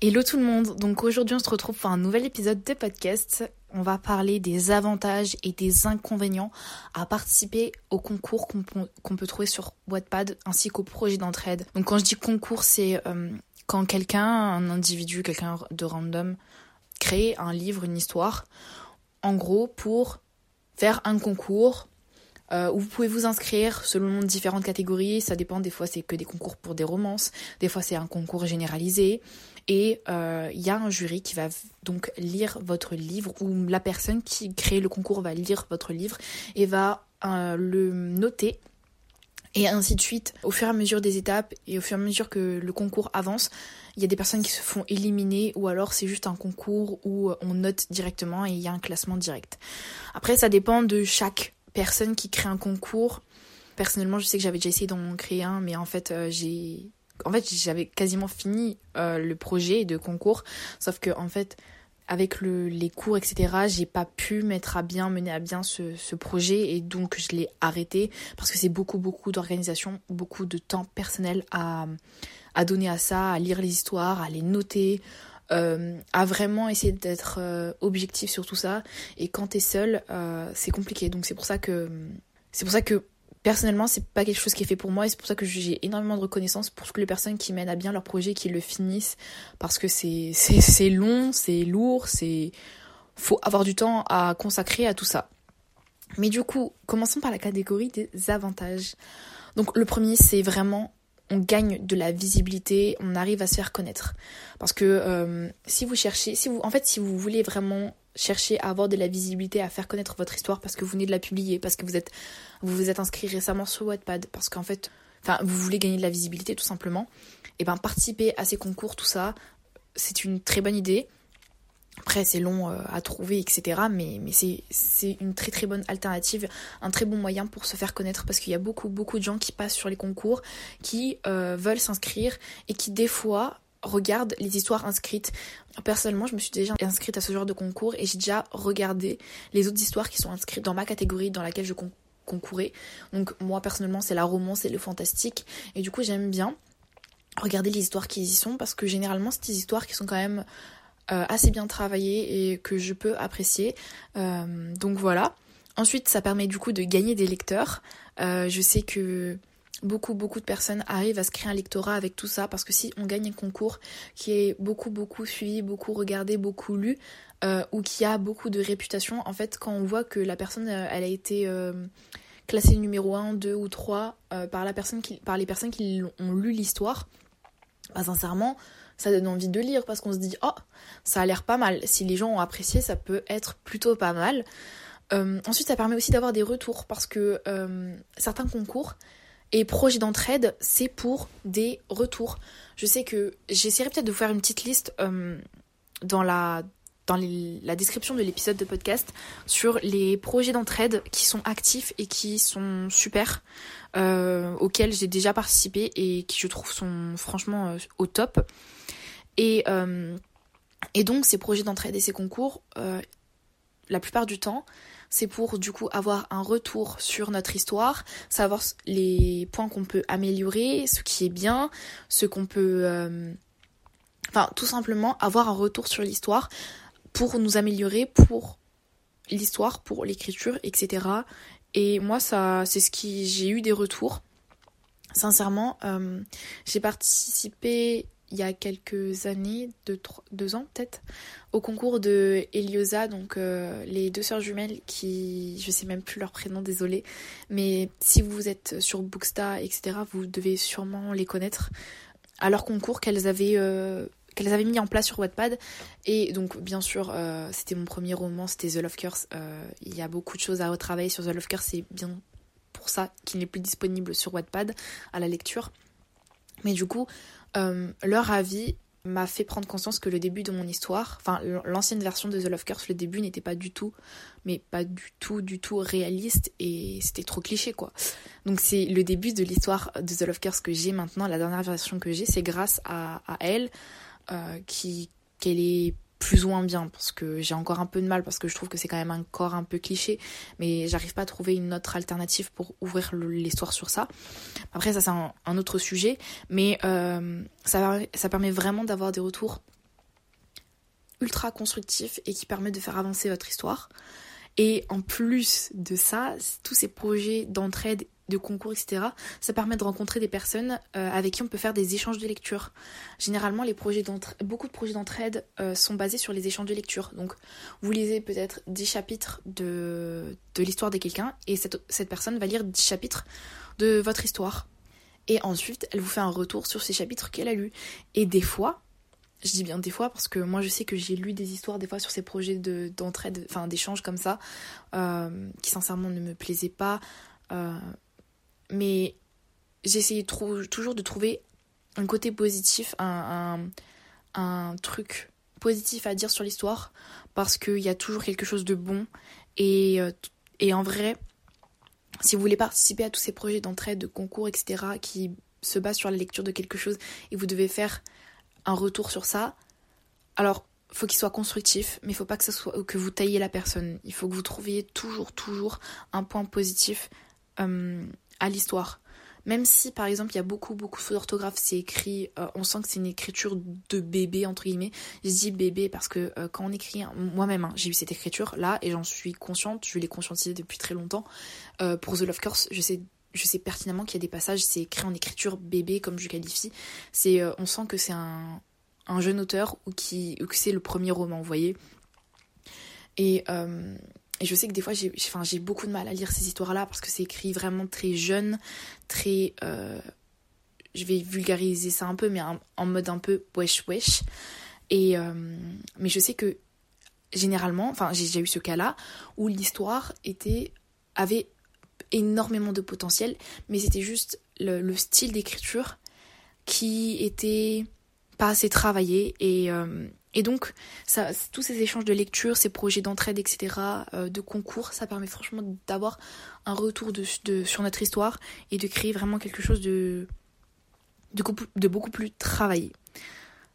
Hello tout le monde, donc aujourd'hui on se retrouve pour un nouvel épisode de podcast. On va parler des avantages et des inconvénients à participer au concours qu'on peut trouver sur Wattpad ainsi qu'au projet d'entraide. Donc quand je dis concours, c'est euh, quand quelqu'un, un individu, quelqu'un de random, crée un livre, une histoire, en gros pour faire un concours euh, où vous pouvez vous inscrire selon différentes catégories. Ça dépend, des fois c'est que des concours pour des romances, des fois c'est un concours généralisé. Et il euh, y a un jury qui va donc lire votre livre, ou la personne qui crée le concours va lire votre livre et va euh, le noter. Et ainsi de suite, au fur et à mesure des étapes et au fur et à mesure que le concours avance, il y a des personnes qui se font éliminer ou alors c'est juste un concours où on note directement et il y a un classement direct. Après, ça dépend de chaque personne qui crée un concours. Personnellement, je sais que j'avais déjà essayé d'en créer un, mais en fait, euh, j'ai j'avais quasiment fini euh, le projet de concours, sauf que en fait, avec le, les cours, etc., j'ai pas pu mettre à bien, mener à bien ce, ce projet et donc je l'ai arrêté parce que c'est beaucoup, beaucoup d'organisation, beaucoup de temps personnel à, à donner à ça, à lire les histoires, à les noter, euh, à vraiment essayer d'être euh, objectif sur tout ça. Et quand t'es seul, euh, c'est compliqué. Donc c'est pour ça que c'est pour ça que personnellement, c'est pas quelque chose qui est fait pour moi et c'est pour ça que j'ai énormément de reconnaissance pour toutes les personnes qui mènent à bien leur projet, qui le finissent parce que c'est c'est long, c'est lourd, c'est faut avoir du temps à consacrer à tout ça. Mais du coup, commençons par la catégorie des avantages. Donc le premier, c'est vraiment on gagne de la visibilité, on arrive à se faire connaître. Parce que euh, si vous cherchez, si vous, en fait, si vous voulez vraiment chercher à avoir de la visibilité, à faire connaître votre histoire parce que vous venez de la publier, parce que vous êtes, vous êtes inscrit récemment sur Wattpad, parce qu'en fait, enfin, vous voulez gagner de la visibilité tout simplement, et ben participer à ces concours, tout ça, c'est une très bonne idée. Après, c'est long euh, à trouver, etc. Mais, mais c'est une très très bonne alternative, un très bon moyen pour se faire connaître parce qu'il y a beaucoup beaucoup de gens qui passent sur les concours, qui euh, veulent s'inscrire et qui des fois regardent les histoires inscrites. Personnellement, je me suis déjà inscrite à ce genre de concours et j'ai déjà regardé les autres histoires qui sont inscrites dans ma catégorie dans laquelle je concourais. Donc moi personnellement, c'est la romance et le fantastique et du coup, j'aime bien regarder les histoires qui y sont parce que généralement, c'est des histoires qui sont quand même euh, assez bien travaillé et que je peux apprécier. Euh, donc voilà. Ensuite, ça permet du coup de gagner des lecteurs. Euh, je sais que beaucoup beaucoup de personnes arrivent à se créer un lectorat avec tout ça parce que si on gagne un concours qui est beaucoup beaucoup suivi, beaucoup regardé, beaucoup lu ou qui a beaucoup de réputation, en fait quand on voit que la personne elle a été classée numéro 1, 2 ou 3 par, la personne qui, par les personnes qui ont lu l'histoire, bah, sincèrement ça donne envie de lire parce qu'on se dit oh ça a l'air pas mal. Si les gens ont apprécié, ça peut être plutôt pas mal. Euh, ensuite, ça permet aussi d'avoir des retours parce que euh, certains concours et projets d'entraide, c'est pour des retours. Je sais que j'essaierai peut-être de faire une petite liste euh, dans la dans la description de l'épisode de podcast sur les projets d'entraide qui sont actifs et qui sont super, auxquels j'ai déjà participé et qui je trouve sont franchement au top. Et, euh, et donc ces projets d'entraide et ces concours, euh, la plupart du temps, c'est pour du coup avoir un retour sur notre histoire, savoir les points qu'on peut améliorer, ce qui est bien, ce qu'on peut... Euh, enfin, tout simplement avoir un retour sur l'histoire pour nous améliorer, pour l'histoire, pour l'écriture, etc. Et moi, ça, c'est ce qui j'ai eu des retours. Sincèrement, j'ai participé il y a quelques années, deux, deux ans peut-être, au concours de Eliosa, donc euh, les deux sœurs jumelles qui, je sais même plus leur prénom, désolé, mais si vous êtes sur Booksta, etc., vous devez sûrement les connaître à leur concours qu'elles avaient, euh, qu'elles avaient mis en place sur Wattpad. Et donc, bien sûr, euh, c'était mon premier roman, c'était The Love Curse. Il y a beaucoup de choses à retravailler sur The Love Curse, c'est bien pour ça qu'il n'est plus disponible sur Wattpad à la lecture. Mais du coup, euh, leur avis m'a fait prendre conscience que le début de mon histoire, enfin l'ancienne version de The Love Curse, le début n'était pas du tout, mais pas du tout, du tout réaliste et c'était trop cliché quoi. Donc c'est le début de l'histoire de The Love Curse que j'ai maintenant, la dernière version que j'ai, c'est grâce à, elle euh, qui qu'elle est plus ou moins bien parce que j'ai encore un peu de mal parce que je trouve que c'est quand même un corps un peu cliché mais j'arrive pas à trouver une autre alternative pour ouvrir l'histoire sur ça après ça c'est un, autre sujet mais euh, ça, ça permet vraiment d'avoir des retours ultra constructif et qui permet de faire avancer votre histoire. Et en plus de ça, tous ces projets d'entraide, de concours, etc., ça permet de rencontrer des personnes euh, avec qui on peut faire des échanges de lecture. Généralement, les projets beaucoup de projets d'entraide euh, sont basés sur les échanges de lecture. Donc, vous lisez peut-être 10 chapitres de, l'histoire de quelqu'un et cette, personne va lire 10 chapitres de votre histoire. Et ensuite, elle vous fait un retour sur ces chapitres qu'elle a lus. Et des fois, je dis bien des fois parce que moi je sais que j'ai lu des histoires des fois sur ces projets de, d'entraide, enfin d'échange comme ça, euh, qui sincèrement ne me plaisaient pas. Mais j'essayais toujours de trouver un côté positif, un, truc positif à dire sur l'histoire parce qu'il y a toujours quelque chose de bon. Et, euh, et en vrai, si vous voulez participer à tous ces projets d'entraide, de concours, etc., qui se basent sur la lecture de quelque chose et vous devez faire un retour sur ça. Alors, faut qu'il soit constructif, mais il faut pas que, ça soit, que vous taillez la personne. Il faut que vous trouviez toujours, toujours un point positif euh, à l'histoire. Même si, par exemple, il y a beaucoup, beaucoup d'orthographe, c'est écrit, euh, on sent que c'est une écriture de bébé, entre guillemets. Je dis bébé parce que euh, quand on écrit, moi-même, hein, j'ai eu cette écriture-là et j'en suis consciente, je l'ai conscientisée depuis très longtemps. pour The Love Course, je sais je sais pertinemment qu'il y a des passages, c'est écrit en écriture bébé, comme je qualifie. C'est, euh, on sent que c'est un, jeune auteur ou, qui, que c'est le premier roman, vous voyez. Et, euh, et, je sais que des fois, j'ai, enfin, beaucoup de mal à lire ces histoires-là parce que c'est écrit vraiment très jeune, très. Euh, je vais vulgariser ça un peu, mais en mode un peu wesh wesh. Et, mais je sais que généralement, enfin, j'ai déjà eu ce cas-là où l'histoire était avait énormément de potentiel, mais c'était juste le, style d'écriture qui était pas assez travaillé et, euh, et donc tous ces échanges de lecture, ces projets d'entraide, etc., euh, de concours, ça permet franchement d'avoir un retour sur notre histoire et de créer vraiment quelque chose de beaucoup plus travaillé.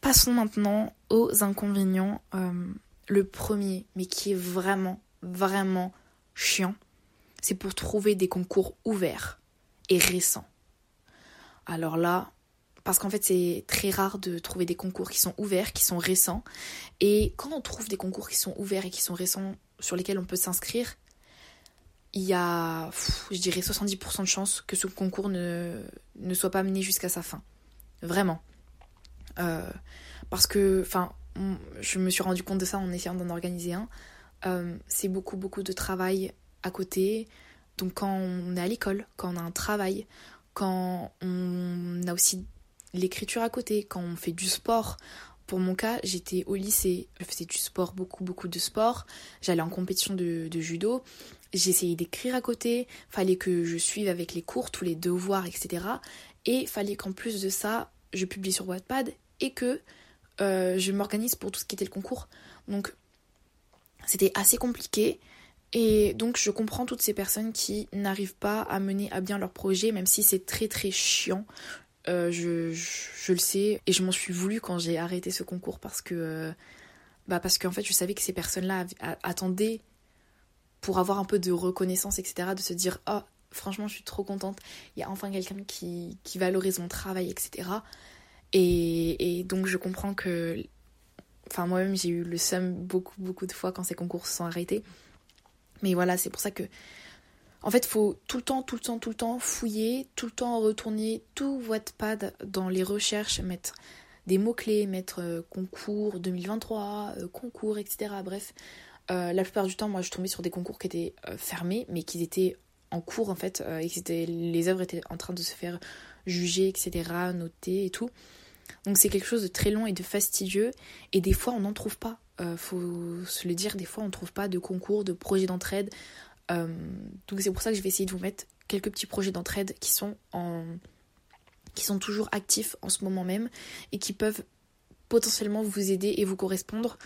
Passons maintenant aux inconvénients. Euh, le premier, mais qui est vraiment, vraiment chiant, c'est pour trouver des concours ouverts et récents. Alors là, parce qu'en fait c'est très rare de trouver des concours qui sont ouverts, qui sont récents. Et quand on trouve des concours qui sont ouverts et qui sont récents, sur lesquels on peut s'inscrire, il y a, je dirais, 70% de chances que ce concours ne, ne soit pas mené jusqu'à sa fin. Vraiment. Euh, parce que, enfin, je me suis rendu compte de ça en essayant d'en organiser un. Euh, c'est beaucoup, beaucoup de travail à côté. Donc quand on est à l'école, quand on a un travail, quand on a aussi l'écriture à côté, quand on fait du sport. Pour mon cas, j'étais au lycée, je faisais du sport, beaucoup, beaucoup de sport. J'allais en compétition de, judo. J'essayais d'écrire à côté. Fallait que je suive avec les cours, tous les devoirs, etc. Et fallait qu'en plus de ça, je publie sur Wattpad et que euh, je m'organise pour tout ce qui était le concours. Donc, c'était assez compliqué. Et donc je comprends toutes ces personnes qui n'arrivent pas à mener à bien leur projet, même si c'est très très chiant. Euh, je, je, le sais. Et je m'en suis voulu quand j'ai arrêté ce concours parce que euh, bah parce qu'en fait je savais que ces personnes-là attendaient pour avoir un peu de reconnaissance etc de se dire oh franchement je suis trop contente. Il y a enfin quelqu'un qui, qui valorise mon travail etc et, et donc je comprends que enfin moi-même j'ai eu le seum beaucoup beaucoup de fois quand ces concours se sont arrêtés. Mais voilà, c'est pour ça que. En fait, faut tout le temps, tout le temps, tout le temps fouiller, tout le temps retourner tout Wattpad dans les recherches, mettre des mots-clés, mettre euh, concours 2023, euh, concours, etc. Bref, euh, la plupart du temps, moi, je tombais sur des concours qui étaient fermés, mais qui étaient en cours, en fait, et les œuvres étaient en train de se faire juger, etc., noter et tout. Donc c'est quelque chose de très long et de fastidieux, et des fois, on n'en trouve pas. Faut se le dire, des fois on ne trouve pas de concours, de projets d'entraide. Euh, donc c'est pour ça que je vais essayer de vous mettre quelques petits projets d'entraide qui sont en qui sont toujours actifs en ce moment même et qui peuvent potentiellement vous aider et vous correspondre.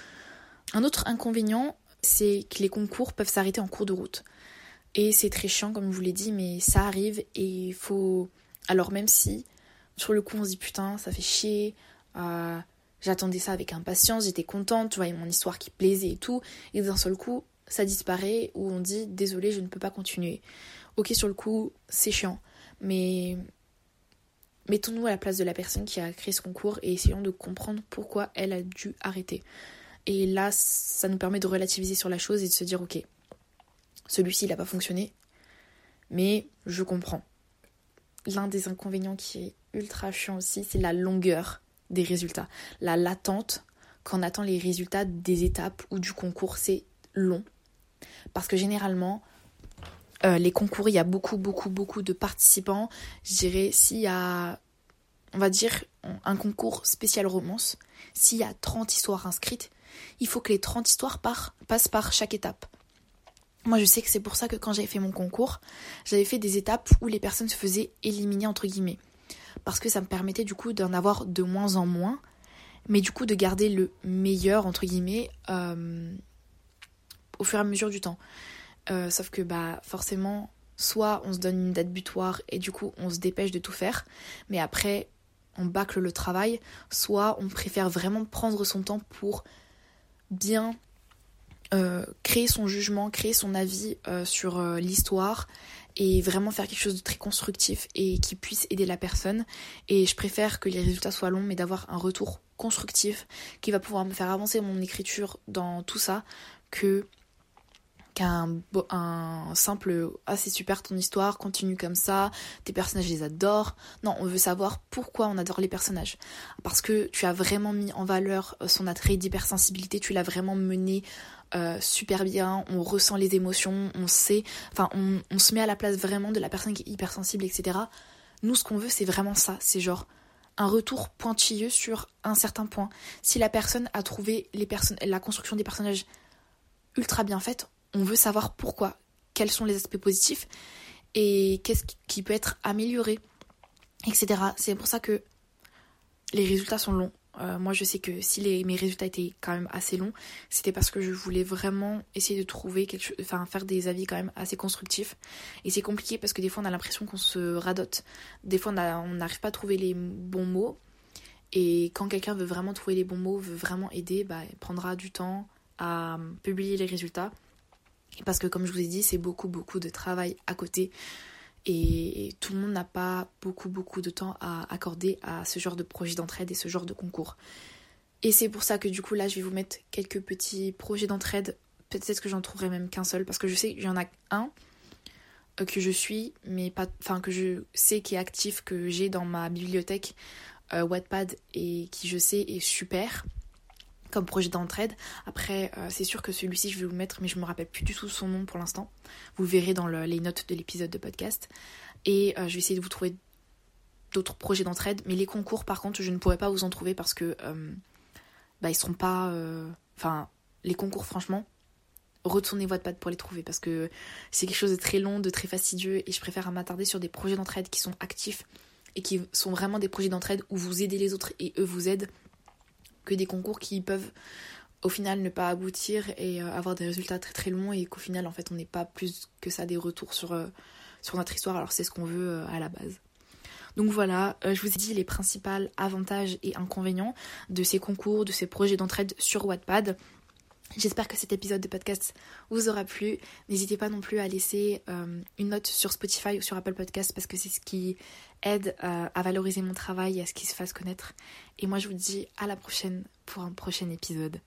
Un autre inconvénient, c'est que les concours peuvent s'arrêter en cours de route. Et c'est très chiant comme je vous l'ai dit, mais ça arrive et il faut... Alors même si sur le coup on se dit putain ça fait chier, euh, J'attendais ça avec impatience, j'étais contente, tu vois, mon histoire qui plaisait et tout. Et d'un seul coup, ça disparaît ou on dit désolé, je ne peux pas continuer. Ok, sur le coup, c'est chiant. Mais mettons-nous à la place de la personne qui a créé ce concours et essayons de comprendre pourquoi elle a dû arrêter. Et là, ça nous permet de relativiser sur la chose et de se dire, ok, celui-ci, il n'a pas fonctionné, mais je comprends. L'un des inconvénients qui est ultra chiant aussi, c'est la longueur des résultats. La latente, quand on attend les résultats des étapes ou du concours, c'est long. Parce que généralement, euh, les concours, il y a beaucoup, beaucoup, beaucoup de participants. Je dirais, s'il y a, on va dire, un concours spécial romance, s'il y a 30 histoires inscrites, il faut que les 30 histoires passent par chaque étape. Moi, je sais que c'est pour ça que quand j'avais fait mon concours, j'avais fait des étapes où les personnes se faisaient éliminer, entre guillemets. Parce que ça me permettait du coup d'en avoir de moins en moins, mais du coup de garder le meilleur, entre guillemets, euh, au fur et à mesure du temps. Euh, sauf que bah forcément, soit on se donne une date butoir et du coup on se dépêche de tout faire, mais après on bâcle le travail, soit on préfère vraiment prendre son temps pour bien euh, créer son jugement, créer son avis euh, sur l'histoire et vraiment faire quelque chose de très constructif et qui puisse aider la personne. Et je préfère que les résultats soient longs mais d'avoir un retour constructif qui va pouvoir me faire avancer mon écriture dans tout ça que qu'un un simple ah c'est super ton histoire continue comme ça tes personnages les adore. Non on veut savoir pourquoi on adore les personnages. Parce que tu as vraiment mis en valeur euh, son attrait d'hypersensibilité tu l'as vraiment mené euh, super bien. On ressent les émotions on sait enfin on, on se met à la place vraiment de la personne qui est hypersensible etc nous ce qu'on veut c'est vraiment ça c'est genre un retour pointilleux sur un certain point. Si la personne a trouvé les la construction des personnages ultra bien faite on veut savoir pourquoi, quels sont les aspects positifs et qu'est-ce qui peut être amélioré, etc. C'est pour ça que les résultats sont longs. Euh, moi, je sais que si les, mes résultats étaient quand même assez longs, c'était parce que je voulais vraiment essayer de trouver quelque chose, enfin faire des avis quand même assez constructifs. Et c'est compliqué parce que des fois on a l'impression qu'on se radote. Des fois on n'arrive pas à trouver les bons mots. Et quand quelqu'un veut vraiment trouver les bons mots, veut vraiment aider, bah, il prendra du temps à publier les résultats. Parce que comme je vous ai dit, c'est beaucoup beaucoup de travail à côté. Et tout le monde n'a pas beaucoup beaucoup de temps à accorder à ce genre de projet d'entraide et ce genre de concours. Et c'est pour ça que du coup là je vais vous mettre quelques petits projets d'entraide. Peut-être que j'en trouverai même qu'un seul parce que je sais qu'il y en a un euh, que je suis mais pas enfin que je sais qui est actif que j'ai dans ma bibliothèque euh, Wattpad et qui je sais est super comme projet d'entraide. Après, euh, c'est sûr que celui-ci, je vais vous le mettre, mais je me rappelle plus du tout son nom pour l'instant. Vous verrez dans les notes de l'épisode de podcast. Et euh, je vais essayer de vous trouver d'autres projets d'entraide. Mais les concours, par contre, je ne pourrais pas vous en trouver parce que euh, bah, ils seront pas. Enfin, les concours, franchement, retournez votre patte pour les trouver parce que c'est quelque chose de très long, de très fastidieux. Et je préfère m'attarder sur des projets d'entraide qui sont actifs et qui sont vraiment des projets d'entraide où vous aidez les autres et eux vous aident que des concours qui peuvent au final ne pas aboutir et euh, avoir des résultats très très longs et qu'au final en fait on n'est pas plus que ça des retours sur, euh, sur notre histoire alors c'est ce qu'on veut euh, à la base. Donc voilà, je vous ai dit les principaux avantages et inconvénients de ces concours, de ces projets d'entraide sur Wattpad. J'espère que cet épisode de podcast vous aura plu. N'hésitez pas non plus à laisser une note sur Spotify ou sur Apple Podcast parce que c'est ce qui aide euh, à valoriser mon travail et à ce qu'il se fasse connaître. Et moi je vous dis à la prochaine pour un prochain épisode.